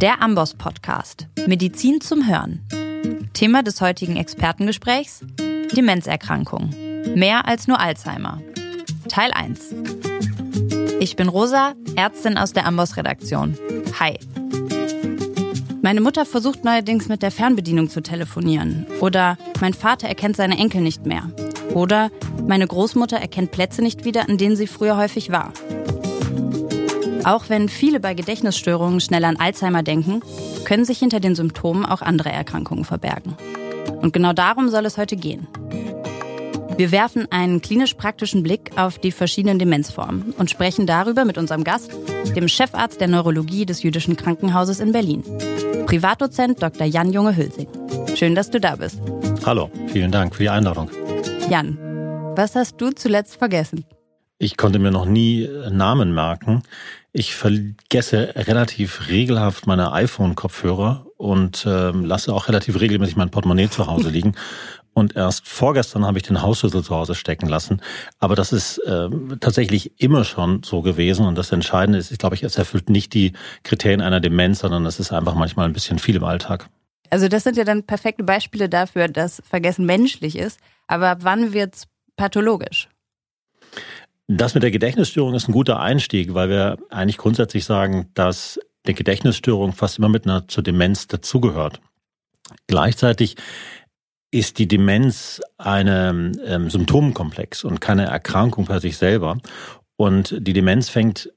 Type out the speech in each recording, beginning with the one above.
Der Amboss Podcast. Medizin zum Hören. Thema des heutigen Expertengesprächs: Demenzerkrankung. Mehr als nur Alzheimer. Teil 1. Ich bin Rosa, Ärztin aus der Amboss Redaktion. Hi. Meine Mutter versucht neuerdings mit der Fernbedienung zu telefonieren. Oder mein Vater erkennt seine Enkel nicht mehr. Oder meine Großmutter erkennt Plätze nicht wieder, an denen sie früher häufig war. Auch wenn viele bei Gedächtnisstörungen schnell an Alzheimer denken, können sich hinter den Symptomen auch andere Erkrankungen verbergen. Und genau darum soll es heute gehen. Wir werfen einen klinisch-praktischen Blick auf die verschiedenen Demenzformen und sprechen darüber mit unserem Gast, dem Chefarzt der Neurologie des Jüdischen Krankenhauses in Berlin, Privatdozent Dr. Jan Junge-Hülsing. Schön, dass du da bist. Hallo, vielen Dank für die Einladung. Jan, was hast du zuletzt vergessen? Ich konnte mir noch nie Namen merken. Ich vergesse relativ regelhaft meine iPhone-Kopfhörer und äh, lasse auch relativ regelmäßig mein Portemonnaie zu Hause liegen. Und erst vorgestern habe ich den Hausschlüssel zu Hause stecken lassen. Aber das ist äh, tatsächlich immer schon so gewesen. Und das Entscheidende ist, ich glaube, ich, es erfüllt nicht die Kriterien einer Demenz, sondern es ist einfach manchmal ein bisschen viel im Alltag. Also das sind ja dann perfekte Beispiele dafür, dass Vergessen menschlich ist. Aber wann wird es pathologisch? Das mit der Gedächtnisstörung ist ein guter Einstieg, weil wir eigentlich grundsätzlich sagen, dass die Gedächtnisstörung fast immer mit einer zur Demenz dazugehört. Gleichzeitig ist die Demenz eine ähm, Symptomkomplex und keine Erkrankung bei sich selber. Und die Demenz fängt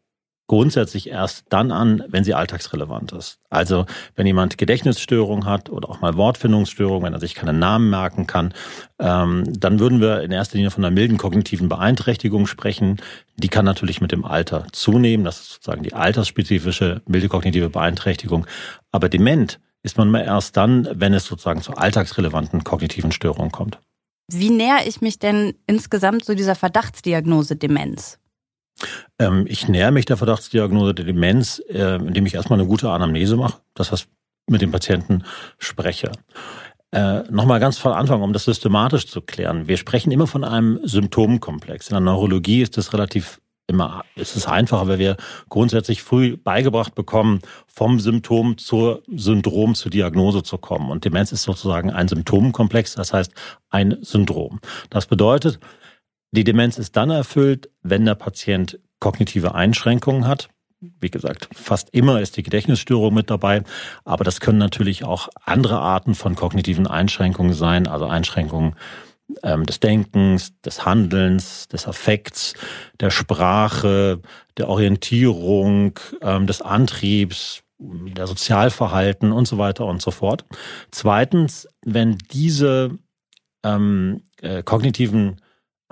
grundsätzlich erst dann an, wenn sie alltagsrelevant ist. Also wenn jemand Gedächtnisstörung hat oder auch mal Wortfindungsstörung, wenn er sich keine Namen merken kann, ähm, dann würden wir in erster Linie von einer milden kognitiven Beeinträchtigung sprechen. Die kann natürlich mit dem Alter zunehmen. Das ist sozusagen die altersspezifische milde kognitive Beeinträchtigung. Aber dement ist man immer erst dann, wenn es sozusagen zu alltagsrelevanten kognitiven Störungen kommt. Wie näher ich mich denn insgesamt zu dieser Verdachtsdiagnose Demenz? Ähm, ich näher mich der Verdachtsdiagnose der Demenz, äh, indem ich erstmal eine gute Anamnese mache, das heißt mit dem Patienten spreche. Äh, Nochmal ganz von Anfang, um das systematisch zu klären. Wir sprechen immer von einem Symptomkomplex. In der Neurologie ist das relativ immer, ist es einfacher, weil wir grundsätzlich früh beigebracht bekommen, vom Symptom zur Syndrom zur Diagnose zu kommen. Und Demenz ist sozusagen ein Symptomkomplex, das heißt ein Syndrom. Das bedeutet, die Demenz ist dann erfüllt, wenn der Patient kognitive Einschränkungen hat. Wie gesagt, fast immer ist die Gedächtnisstörung mit dabei, aber das können natürlich auch andere Arten von kognitiven Einschränkungen sein, also Einschränkungen ähm, des Denkens, des Handelns, des Affekts, der Sprache, der Orientierung, ähm, des Antriebs, der Sozialverhalten und so weiter und so fort. Zweitens, wenn diese ähm, äh, kognitiven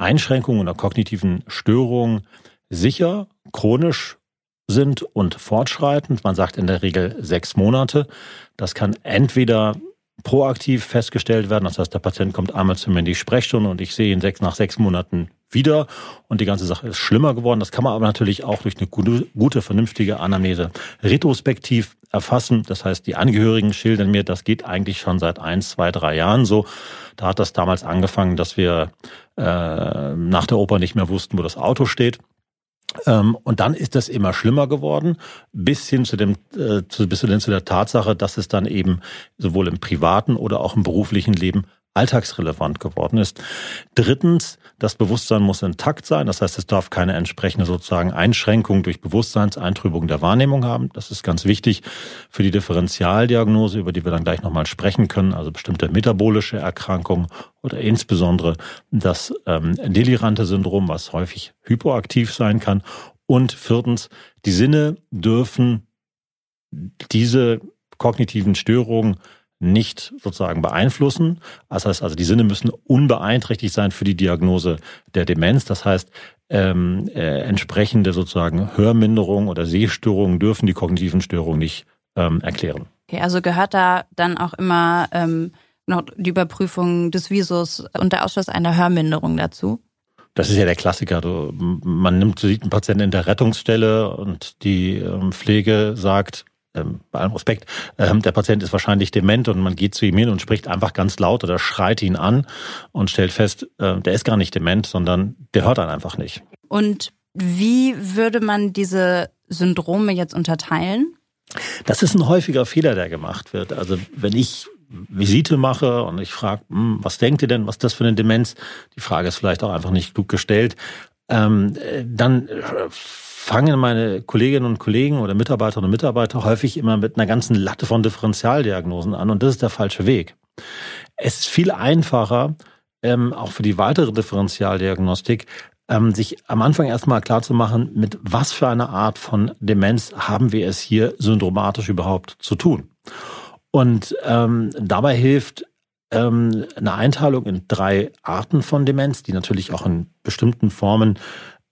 Einschränkungen oder kognitiven Störungen sicher, chronisch sind und fortschreitend. Man sagt in der Regel sechs Monate. Das kann entweder proaktiv festgestellt werden. Das heißt, der Patient kommt einmal zu mir in die Sprechstunde und ich sehe ihn sechs, nach sechs Monaten wieder und die ganze Sache ist schlimmer geworden. Das kann man aber natürlich auch durch eine gute, gute vernünftige Anamnese retrospektiv erfassen. Das heißt, die Angehörigen schildern mir, das geht eigentlich schon seit eins, zwei, drei Jahren so. Da hat das damals angefangen, dass wir äh, nach der Oper nicht mehr wussten, wo das Auto steht. Ähm, und dann ist das immer schlimmer geworden, bis hin zu dem, äh, zu, bis hin zu der Tatsache, dass es dann eben sowohl im privaten oder auch im beruflichen Leben alltagsrelevant geworden ist. Drittens, das Bewusstsein muss intakt sein. Das heißt, es darf keine entsprechende sozusagen Einschränkung durch Bewusstseinseintrübung der Wahrnehmung haben. Das ist ganz wichtig für die Differentialdiagnose, über die wir dann gleich nochmal sprechen können, also bestimmte metabolische Erkrankungen oder insbesondere das ähm, delirante Syndrom, was häufig hypoaktiv sein kann. Und viertens, die Sinne dürfen diese kognitiven Störungen nicht sozusagen beeinflussen. Das heißt also, die Sinne müssen unbeeinträchtigt sein für die Diagnose der Demenz. Das heißt, ähm, äh, entsprechende sozusagen Hörminderungen oder Sehstörungen dürfen die kognitiven Störungen nicht ähm, erklären. Okay, also gehört da dann auch immer ähm, noch die Überprüfung des Visus und der Ausschluss einer Hörminderung dazu? Das ist ja der Klassiker. Du, man nimmt, sieht einen Patienten in der Rettungsstelle und die ähm, Pflege sagt, ähm, bei allem Respekt, ähm, der Patient ist wahrscheinlich dement und man geht zu ihm hin und spricht einfach ganz laut oder schreit ihn an und stellt fest, äh, der ist gar nicht dement, sondern der hört dann einfach nicht. Und wie würde man diese Syndrome jetzt unterteilen? Das ist ein häufiger Fehler, der gemacht wird. Also wenn ich Visite mache und ich frage, hm, was denkt ihr denn, was ist das für eine Demenz? Die Frage ist vielleicht auch einfach nicht klug gestellt. Ähm, dann fangen meine Kolleginnen und Kollegen oder Mitarbeiterinnen und Mitarbeiter häufig immer mit einer ganzen Latte von Differentialdiagnosen an und das ist der falsche Weg. Es ist viel einfacher, ähm, auch für die weitere Differentialdiagnostik, ähm, sich am Anfang erstmal klar zu machen, mit was für einer Art von Demenz haben wir es hier syndromatisch überhaupt zu tun. Und ähm, dabei hilft ähm, eine Einteilung in drei Arten von Demenz, die natürlich auch in bestimmten Formen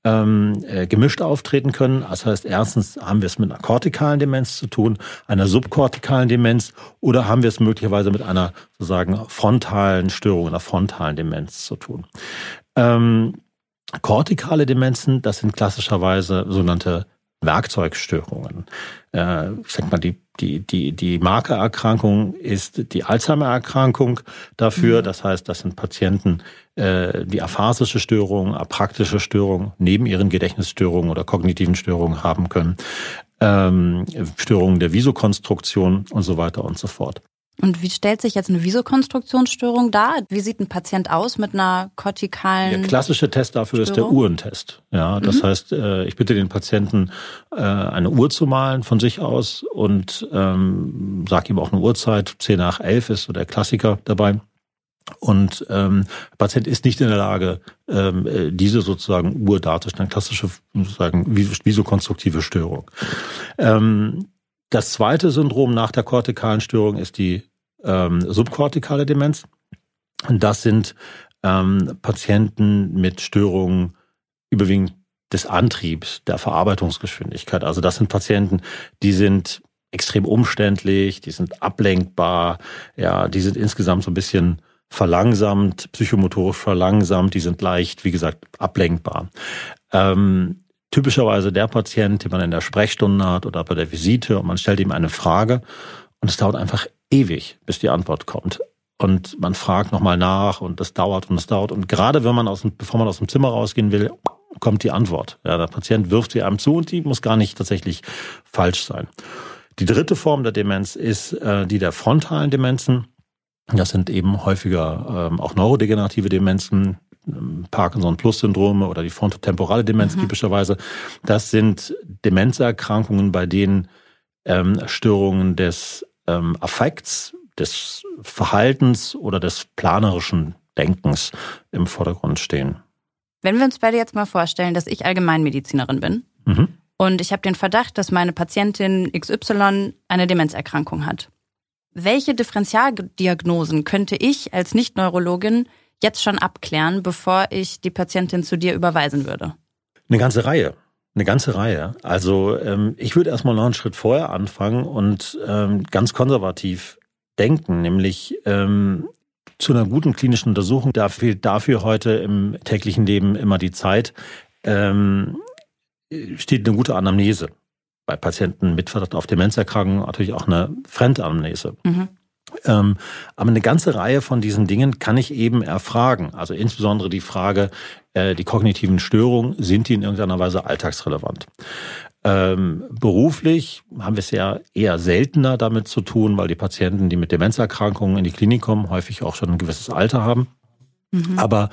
ähm, äh, gemischt auftreten können. Das heißt, erstens haben wir es mit einer kortikalen Demenz zu tun, einer subkortikalen Demenz oder haben wir es möglicherweise mit einer sozusagen frontalen Störung, einer frontalen Demenz zu tun. Ähm, kortikale Demenzen, das sind klassischerweise sogenannte Werkzeugstörungen. Äh, ich sag mal, die die, die, die Markererkrankung ist die Alzheimer-Erkrankung dafür. Mhm. Das heißt, das sind Patienten, äh, die aphasische Störungen, apraktische Störungen neben ihren Gedächtnisstörungen oder kognitiven Störungen haben können. Ähm, Störungen der Visokonstruktion und so weiter und so fort. Und wie stellt sich jetzt eine Visokonstruktionsstörung dar? Wie sieht ein Patient aus mit einer kortikalen? Der klassische Test dafür Störung? ist der Uhrentest. Ja, das mhm. heißt, äh, ich bitte den Patienten, äh, eine Uhr zu malen von sich aus und ähm, sage ihm auch eine Uhrzeit. 10 nach 11 ist so der Klassiker dabei. Und ähm, der Patient ist nicht in der Lage, ähm, äh, diese sozusagen Uhr darzustellen, klassische sozusagen visokonstruktive Störung. Ähm, das zweite Syndrom nach der kortikalen Störung ist die ähm, subkortikale Demenz. Und das sind ähm, Patienten mit Störungen überwiegend des Antriebs, der Verarbeitungsgeschwindigkeit. Also das sind Patienten, die sind extrem umständlich, die sind ablenkbar, ja, die sind insgesamt so ein bisschen verlangsamt, psychomotorisch verlangsamt, die sind leicht, wie gesagt, ablenkbar. Ähm, typischerweise der Patient, den man in der Sprechstunde hat oder bei der Visite und man stellt ihm eine Frage und es dauert einfach ewig, bis die Antwort kommt. Und man fragt nochmal nach und das dauert und es dauert. Und gerade wenn man aus dem, bevor man aus dem Zimmer rausgehen will, kommt die Antwort. Ja, der Patient wirft sie einem zu und die muss gar nicht tatsächlich falsch sein. Die dritte Form der Demenz ist äh, die der frontalen Demenzen. Das sind eben häufiger ähm, auch neurodegenerative Demenzen, Parkinson-Plus-Syndrome oder die frontotemporale Demenz mhm. typischerweise. Das sind Demenzerkrankungen, bei denen ähm, Störungen des ähm, Affekts, des Verhaltens oder des planerischen Denkens im Vordergrund stehen. Wenn wir uns beide jetzt mal vorstellen, dass ich Allgemeinmedizinerin bin mhm. und ich habe den Verdacht, dass meine Patientin XY eine Demenzerkrankung hat. Welche Differentialdiagnosen könnte ich als Nicht-Neurologin jetzt schon abklären, bevor ich die Patientin zu dir überweisen würde? Eine ganze Reihe. Eine ganze Reihe. Also ähm, ich würde erstmal noch einen Schritt vorher anfangen und ähm, ganz konservativ denken, nämlich ähm, zu einer guten klinischen Untersuchung, da fehlt dafür heute im täglichen Leben immer die Zeit, ähm, steht eine gute Anamnese. Bei Patienten mit Verdacht auf Demenzerkrankungen natürlich auch eine Fremdanamnese. Mhm. Ähm, aber eine ganze Reihe von diesen Dingen kann ich eben erfragen. Also insbesondere die Frage, äh, die kognitiven Störungen, sind die in irgendeiner Weise alltagsrelevant? Ähm, beruflich haben wir es ja eher seltener damit zu tun, weil die Patienten, die mit Demenzerkrankungen in die Klinik kommen, häufig auch schon ein gewisses Alter haben. Mhm. Aber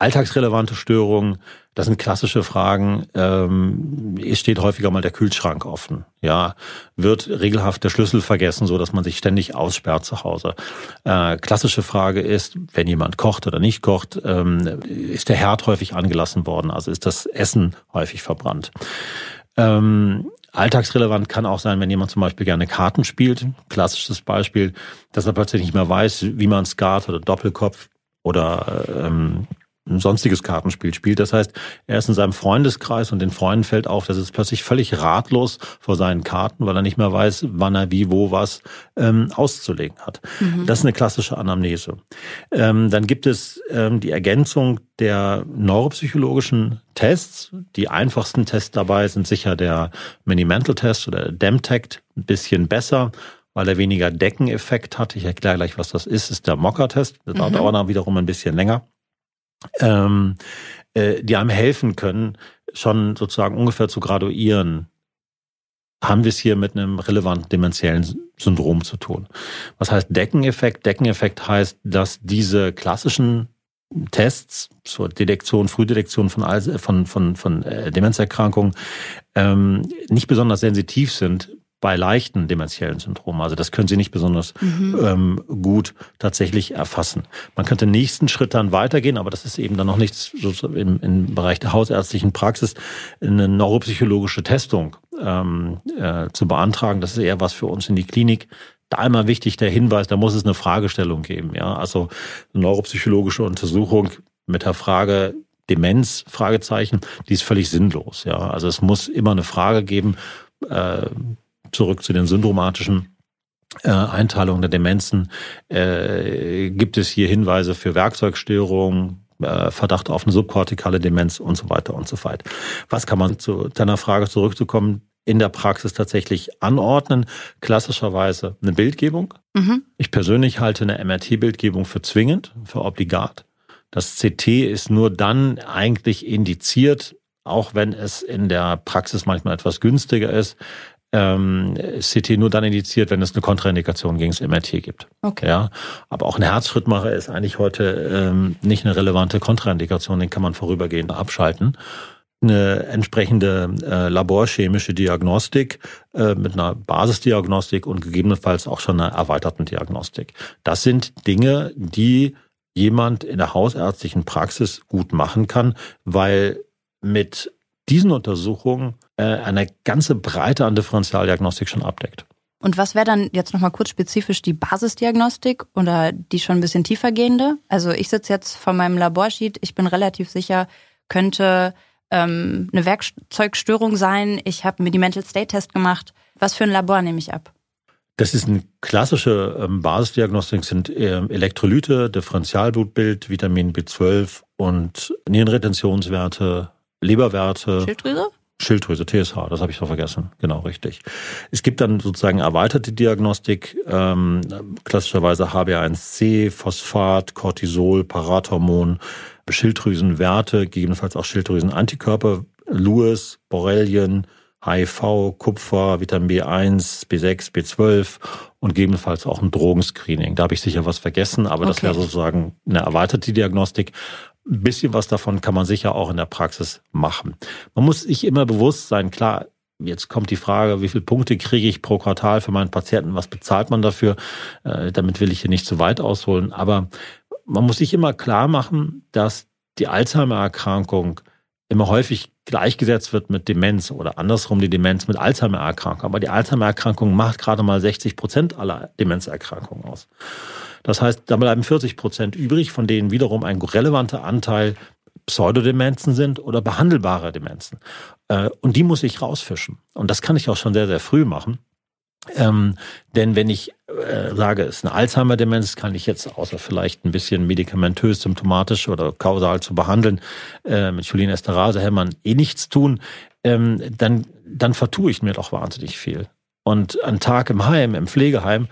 alltagsrelevante Störungen, das sind klassische Fragen. Ähm, steht häufiger mal der Kühlschrank offen. Ja, wird regelhaft der Schlüssel vergessen, so dass man sich ständig aussperrt zu Hause. Äh, klassische Frage ist, wenn jemand kocht oder nicht kocht, ähm, ist der Herd häufig angelassen worden? Also ist das Essen häufig verbrannt? Ähm, Alltagsrelevant kann auch sein, wenn jemand zum Beispiel gerne Karten spielt. Klassisches Beispiel, dass er plötzlich nicht mehr weiß, wie man Skat oder Doppelkopf oder ähm, ein sonstiges Kartenspiel spielt. Das heißt, er ist in seinem Freundeskreis und den Freunden fällt auf, dass es plötzlich völlig ratlos vor seinen Karten, weil er nicht mehr weiß, wann er wie, wo, was ähm, auszulegen hat. Mhm. Das ist eine klassische Anamnese. Ähm, dann gibt es ähm, die Ergänzung der neuropsychologischen Tests. Die einfachsten Tests dabei sind sicher der Mini-Mental-Test oder DEMTECT, ein bisschen besser weil er weniger Deckeneffekt hat. Ich erkläre gleich, was das ist. ist der Mocker-Test. Das dauert mhm. aber dann wiederum ein bisschen länger ähm, äh, die einem helfen können, schon sozusagen ungefähr zu graduieren, haben wir es hier mit einem relevanten dementiellen Syndrom zu tun. Was heißt Deckeneffekt? Deckeneffekt heißt, dass diese klassischen Tests zur Detektion, Frühdetektion von, von, von, von äh, Demenzerkrankungen ähm, nicht besonders sensitiv sind bei leichten dementiellen Syndromen. Also das können Sie nicht besonders mhm. ähm, gut tatsächlich erfassen. Man könnte den nächsten Schritt dann weitergehen, aber das ist eben dann noch nichts so im, im Bereich der hausärztlichen Praxis, eine neuropsychologische Testung ähm, äh, zu beantragen. Das ist eher was für uns in die Klinik. Da einmal wichtig der Hinweis, da muss es eine Fragestellung geben. Ja, also eine neuropsychologische Untersuchung mit der Frage, Demenz, Fragezeichen, die ist völlig sinnlos. Ja, also es muss immer eine Frage geben, äh, zurück zu den syndromatischen äh, Einteilungen der Demenzen. Äh, gibt es hier Hinweise für Werkzeugstörungen, äh, Verdacht auf eine subkortikale Demenz und so weiter und so fort. Was kann man zu deiner Frage zurückzukommen? in der Praxis tatsächlich anordnen. Klassischerweise eine Bildgebung. Mhm. Ich persönlich halte eine MRT-Bildgebung für zwingend, für obligat. Das CT ist nur dann eigentlich indiziert, auch wenn es in der Praxis manchmal etwas günstiger ist, ähm, CT nur dann indiziert, wenn es eine Kontraindikation gegen das MRT gibt. Okay. Ja, aber auch ein Herzschrittmacher ist eigentlich heute ähm, nicht eine relevante Kontraindikation, den kann man vorübergehend abschalten. Eine entsprechende äh, laborchemische Diagnostik äh, mit einer Basisdiagnostik und gegebenenfalls auch schon einer erweiterten Diagnostik. Das sind Dinge, die jemand in der hausärztlichen Praxis gut machen kann, weil mit diesen Untersuchungen äh, eine ganze Breite an Differentialdiagnostik schon abdeckt. Und was wäre dann jetzt nochmal kurz spezifisch die Basisdiagnostik oder die schon ein bisschen tiefer gehende? Also ich sitze jetzt vor meinem Laborsheet, ich bin relativ sicher, könnte ähm, eine Werkzeugstörung sein. Ich habe mir die Mental State Test gemacht. Was für ein Labor nehme ich ab? Das ist eine klassische ähm, Basisdiagnostik, sind ähm, Elektrolyte, Differentialblutbild, Vitamin B12 und Nierenretentionswerte, Leberwerte. Schilddrüse? Schilddrüse, TSH, das habe ich doch vergessen. Genau, richtig. Es gibt dann sozusagen erweiterte Diagnostik, ähm, klassischerweise HbA1c, Phosphat, Cortisol, Parathormon, Schilddrüsenwerte, gegebenenfalls auch Schilddrüsenantikörper, Lewis, Borrelien, HIV, Kupfer, Vitamin B1, B6, B12 und gegebenenfalls auch ein Drogenscreening. Da habe ich sicher was vergessen, aber okay. das wäre sozusagen eine erweiterte Diagnostik. Ein bisschen was davon kann man sicher auch in der Praxis machen. Man muss sich immer bewusst sein, klar, jetzt kommt die Frage, wie viele Punkte kriege ich pro Quartal für meinen Patienten, was bezahlt man dafür? Äh, damit will ich hier nicht zu weit ausholen, aber man muss sich immer klar machen, dass die Alzheimer-Erkrankung immer häufig gleichgesetzt wird mit Demenz oder andersrum die Demenz mit Alzheimer-Erkrankung. Aber die Alzheimer-Erkrankung macht gerade mal 60 Prozent aller Demenzerkrankungen aus. Das heißt, da bleiben 40 Prozent übrig, von denen wiederum ein relevanter Anteil Pseudodemenzen sind oder behandelbare Demenzen. Äh, und die muss ich rausfischen. Und das kann ich auch schon sehr, sehr früh machen. Ähm, denn wenn ich äh, sage, es ist eine Alzheimer-Demenz, kann ich jetzt außer vielleicht ein bisschen medikamentös, symptomatisch oder kausal zu behandeln, äh, mit Cholinesterase-Hämmern eh nichts tun, ähm, dann, dann vertue ich mir doch wahnsinnig viel. Und ein Tag im Heim, im Pflegeheim,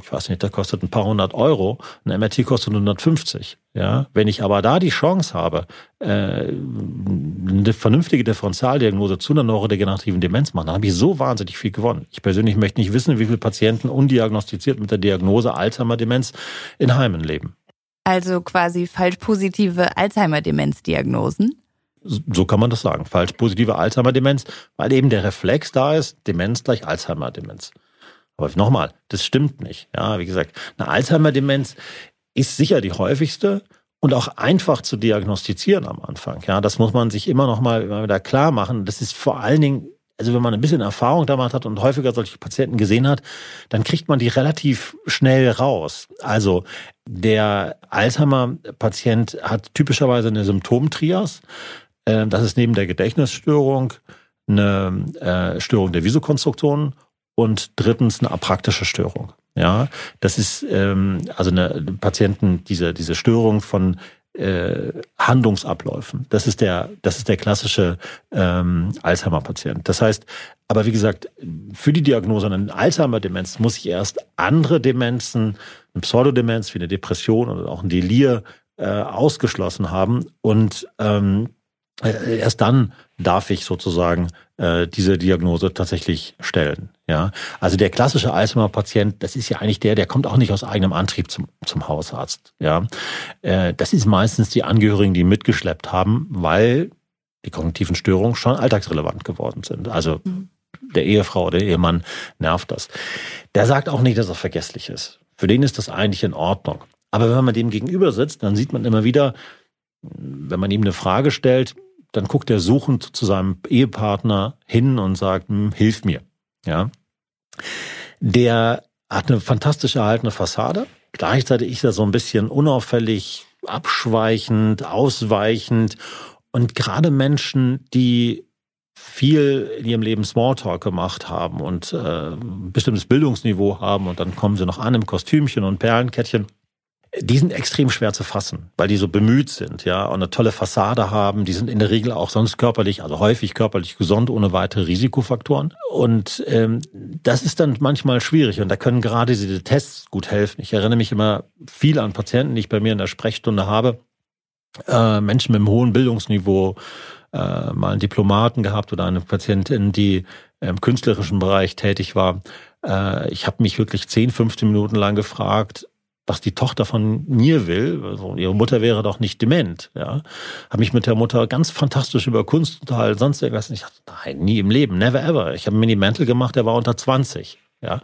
ich weiß nicht, der kostet ein paar hundert Euro, ein MRT kostet 150. Ja, wenn ich aber da die Chance habe, äh, eine vernünftige Differentialdiagnose zu einer neurodegenerativen Demenz machen, dann habe ich so wahnsinnig viel gewonnen. Ich persönlich möchte nicht wissen, wie viele Patienten undiagnostiziert mit der Diagnose Alzheimer-Demenz in Heimen leben. Also quasi falsch positive Alzheimer-Demenz-Diagnosen? So kann man das sagen. Falsch positive Alzheimer-Demenz, weil eben der Reflex da ist, Demenz gleich Alzheimer-Demenz. Aber nochmal, das stimmt nicht. Ja, wie gesagt, eine Alzheimer-Demenz ist sicher die häufigste und auch einfach zu diagnostizieren am Anfang. Ja, das muss man sich immer noch mal immer wieder klar machen. Das ist vor allen Dingen, also wenn man ein bisschen Erfahrung damit hat und häufiger solche Patienten gesehen hat, dann kriegt man die relativ schnell raus. Also der Alzheimer-Patient hat typischerweise eine Symptomtrias. Ähm, das ist neben der Gedächtnisstörung eine äh, Störung der Visokonstruktion und drittens eine apraktische Störung. Ja, das ist ähm, also eine Patienten diese diese Störung von äh, Handlungsabläufen. Das ist der das ist der klassische ähm, Alzheimer-Patient. Das heißt, aber wie gesagt, für die Diagnose einer Alzheimer-Demenz muss ich erst andere Demenzen, eine Pseudodemenz wie eine Depression oder auch ein Delir äh, ausgeschlossen haben und ähm, äh, erst dann darf ich sozusagen äh, diese Diagnose tatsächlich stellen. Ja, also der klassische Alzheimer-Patient, das ist ja eigentlich der, der kommt auch nicht aus eigenem Antrieb zum, zum Hausarzt. Ja, äh, das ist meistens die Angehörigen, die mitgeschleppt haben, weil die kognitiven Störungen schon alltagsrelevant geworden sind. Also mhm. der Ehefrau oder der Ehemann nervt das. Der sagt auch nicht, dass er vergesslich ist. Für den ist das eigentlich in Ordnung. Aber wenn man dem gegenüber sitzt, dann sieht man immer wieder, wenn man ihm eine Frage stellt, dann guckt er suchend zu seinem Ehepartner hin und sagt, hm, hilf mir. Ja. Der hat eine fantastisch erhaltene Fassade. Gleichzeitig ist er so ein bisschen unauffällig, abschweichend, ausweichend. Und gerade Menschen, die viel in ihrem Leben Smalltalk gemacht haben und äh, ein bestimmtes Bildungsniveau haben und dann kommen sie noch an im Kostümchen und Perlenkettchen, die sind extrem schwer zu fassen, weil die so bemüht sind, ja, und eine tolle Fassade haben. Die sind in der Regel auch sonst körperlich, also häufig körperlich gesund, ohne weitere Risikofaktoren. Und ähm, das ist dann manchmal schwierig. Und da können gerade diese Tests gut helfen. Ich erinnere mich immer viel an Patienten, die ich bei mir in der Sprechstunde habe. Äh, Menschen mit einem hohen Bildungsniveau, äh, mal einen Diplomaten gehabt oder eine Patientin, die im künstlerischen Bereich tätig war. Äh, ich habe mich wirklich 10, 15 Minuten lang gefragt, was die Tochter von mir will. Also ihre Mutter wäre doch nicht dement. Ja, habe mich mit der Mutter ganz fantastisch über Kunst unterhalten, sonst irgendwas. Ich dachte, nein, nie im Leben, never ever. Ich habe Mini Mantle gemacht, der war unter 20. Ja,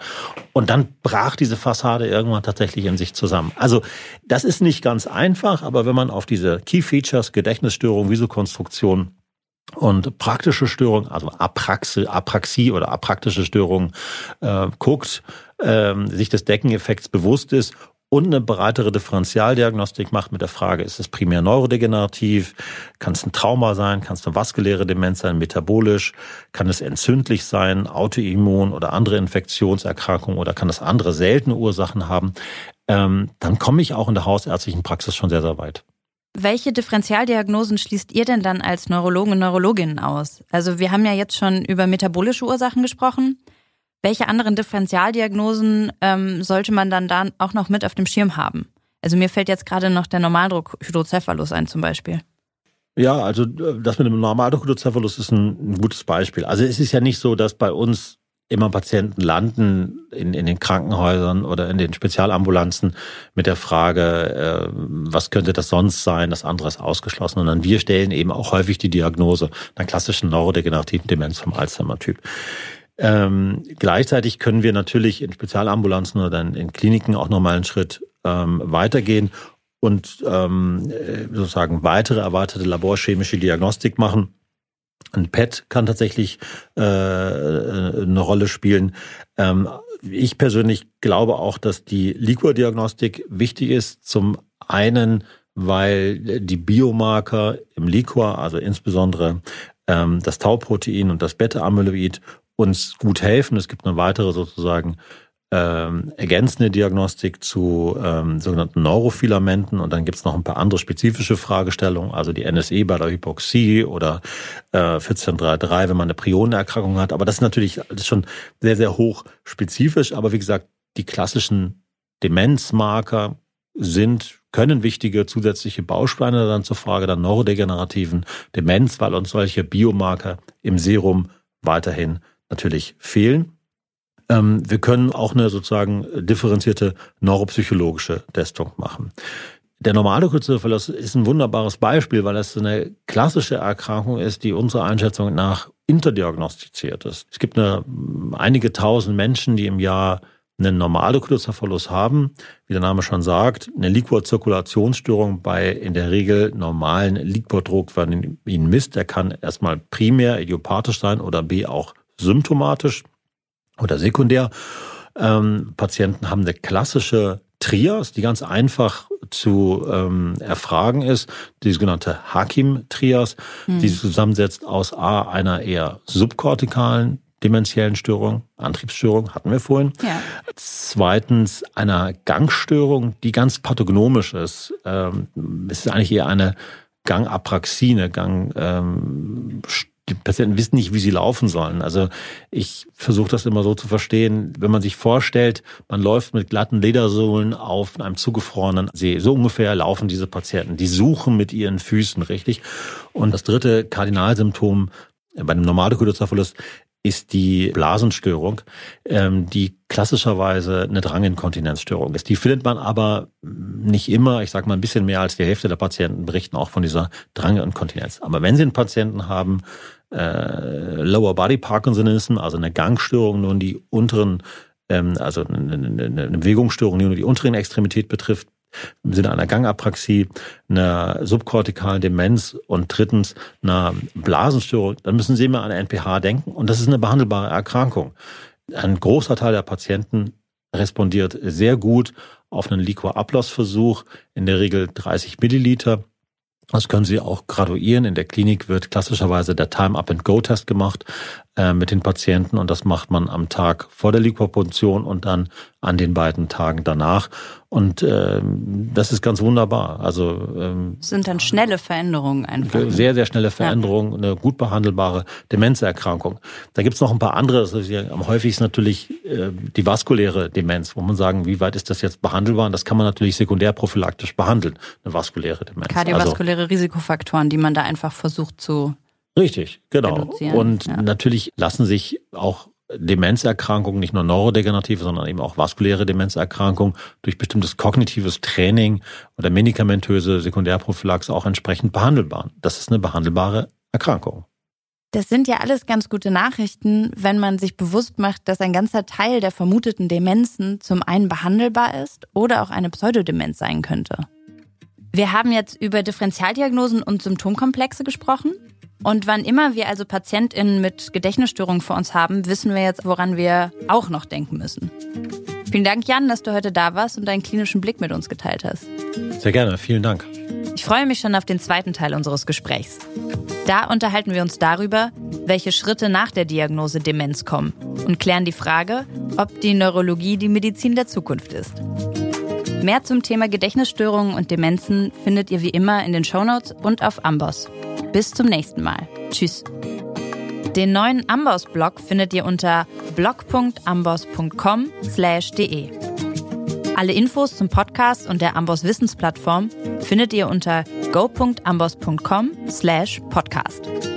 und dann brach diese Fassade irgendwann tatsächlich in sich zusammen. Also das ist nicht ganz einfach, aber wenn man auf diese Key Features, Gedächtnisstörung, Visukonstruktion und praktische Störung, also Apraxie, Apraxie oder apraktische Störung äh, guckt, ähm, sich des Deckeneffekts bewusst ist und eine breitere Differentialdiagnostik macht mit der Frage, ist es primär neurodegenerativ, kann es ein Trauma sein, kann es eine vaskuläre Demenz sein, metabolisch, kann es entzündlich sein, autoimmun oder andere Infektionserkrankungen? Oder kann es andere seltene Ursachen haben, ähm, dann komme ich auch in der hausärztlichen Praxis schon sehr, sehr weit. Welche Differentialdiagnosen schließt ihr denn dann als Neurologen und Neurologinnen aus? Also wir haben ja jetzt schon über metabolische Ursachen gesprochen. Welche anderen Differentialdiagnosen ähm, sollte man dann da auch noch mit auf dem Schirm haben? Also mir fällt jetzt gerade noch der Normaldruck-Hydrocephalus ein zum Beispiel. Ja, also das mit dem Normaldruck-Hydrocephalus ist ein, ein gutes Beispiel. Also es ist ja nicht so, dass bei uns immer Patienten landen in, in den Krankenhäusern oder in den Spezialambulanzen mit der Frage, äh, was könnte das sonst sein, das andere ist ausgeschlossen. Und dann wir stellen eben auch häufig die Diagnose einer klassischen neurodegenerativen Demenz vom Alzheimer-Typ. Ähm, gleichzeitig können wir natürlich in Spezialambulanzen oder in, in Kliniken auch nochmal einen Schritt ähm, weitergehen und ähm, äh, sozusagen weitere erweiterte laborchemische Diagnostik machen. Ein PET kann tatsächlich äh, eine Rolle spielen. Ähm, ich persönlich glaube auch, dass die Liquordiagnostik wichtig ist. Zum einen, weil die Biomarker im Liquor, also insbesondere ähm, das Tauprotein und das Beta-Amyloid uns gut helfen. Es gibt eine weitere sozusagen ähm, ergänzende Diagnostik zu ähm, sogenannten Neurofilamenten und dann gibt es noch ein paar andere spezifische Fragestellungen, also die NSE bei der Hypoxie oder äh, 1433, wenn man eine Prionenerkrankung hat. Aber das ist natürlich das ist schon sehr, sehr hoch spezifisch. Aber wie gesagt, die klassischen Demenzmarker sind, können wichtige zusätzliche Bausteine dann zur Frage der neurodegenerativen Demenz, weil uns solche Biomarker im Serum weiterhin natürlich fehlen. Ähm, wir können auch eine sozusagen differenzierte neuropsychologische Testung machen. Der normale Kurzzeitverlust ist ein wunderbares Beispiel, weil es eine klassische Erkrankung ist, die unserer Einschätzung nach interdiagnostiziert ist. Es gibt eine, einige tausend Menschen, die im Jahr einen normale Kurzzeitverlust haben, wie der Name schon sagt, eine Liquorzirkulationsstörung bei in der Regel normalen Liquordruck, wenn ihn misst, der kann erstmal primär idiopathisch sein oder B auch symptomatisch oder sekundär. Ähm, Patienten haben eine klassische Trias, die ganz einfach zu ähm, erfragen ist, die sogenannte Hakim-Trias, mhm. die sich zusammensetzt aus A, einer eher subkortikalen dementiellen Störung, Antriebsstörung, hatten wir vorhin. Ja. Zweitens einer Gangstörung, die ganz pathognomisch ist. Ähm, es ist eigentlich eher eine Gangapraxie, eine Gang, ähm, die Patienten wissen nicht, wie sie laufen sollen. Also ich versuche das immer so zu verstehen, wenn man sich vorstellt, man läuft mit glatten Ledersohlen auf einem zugefrorenen See. So ungefähr laufen diese Patienten. Die suchen mit ihren Füßen, richtig? Und das dritte Kardinalsymptom bei einem Normaldekodozerverlust ist die Blasenstörung, ähm, die klassischerweise eine Dranginkontinenzstörung ist. Die findet man aber nicht immer. Ich sage mal, ein bisschen mehr als die Hälfte der Patienten berichten auch von dieser Dranginkontinenz. Aber wenn Sie einen Patienten haben, äh, Lower Body Parkinsonism, also eine Gangstörung, nun die unteren, ähm, also eine, eine, eine Bewegungsstörung, die nur die unteren Extremität betrifft, im Sinne einer Gangapraxie, einer subkortikalen Demenz und drittens einer Blasenstörung, dann müssen Sie immer an NPH denken und das ist eine behandelbare Erkrankung. Ein großer Teil der Patienten respondiert sehr gut auf einen Liquor-Ablassversuch, in der Regel 30 Milliliter. Das können Sie auch graduieren. In der Klinik wird klassischerweise der Time-Up-and-Go-Test gemacht äh, mit den Patienten und das macht man am Tag vor der Liquorpunktion und dann an den beiden Tagen danach. Und ähm, das ist ganz wunderbar. Also ähm, sind dann schnelle Veränderungen einfach. Sehr, sehr schnelle Veränderungen, eine gut behandelbare Demenzerkrankung. Da gibt's noch ein paar andere. Das ist ja am häufigsten natürlich äh, die vaskuläre Demenz, wo man sagen, wie weit ist das jetzt behandelbar? Und das kann man natürlich sekundärprophylaktisch behandeln, eine vaskuläre Demenz. Kardiovaskuläre also, Risikofaktoren, die man da einfach versucht zu Richtig, genau. Und ja. natürlich lassen sich auch Demenzerkrankungen, nicht nur neurodegenerative, sondern eben auch vaskuläre Demenzerkrankungen durch bestimmtes kognitives Training oder medikamentöse Sekundärprophylaxe auch entsprechend behandelbar. Das ist eine behandelbare Erkrankung. Das sind ja alles ganz gute Nachrichten, wenn man sich bewusst macht, dass ein ganzer Teil der vermuteten Demenzen zum einen behandelbar ist oder auch eine Pseudodemenz sein könnte. Wir haben jetzt über Differentialdiagnosen und Symptomkomplexe gesprochen. Und wann immer wir also PatientInnen mit Gedächtnisstörungen vor uns haben, wissen wir jetzt, woran wir auch noch denken müssen. Vielen Dank, Jan, dass du heute da warst und deinen klinischen Blick mit uns geteilt hast. Sehr gerne, vielen Dank. Ich freue mich schon auf den zweiten Teil unseres Gesprächs. Da unterhalten wir uns darüber, welche Schritte nach der Diagnose Demenz kommen und klären die Frage, ob die Neurologie die Medizin der Zukunft ist. Mehr zum Thema Gedächtnisstörungen und Demenzen findet ihr wie immer in den Shownotes und auf Amboss. Bis zum nächsten Mal. Tschüss. Den neuen Amboss-Blog findet ihr unter blog.amboss.com/de. Alle Infos zum Podcast und der Amboss Wissensplattform findet ihr unter go.amboss.com/podcast.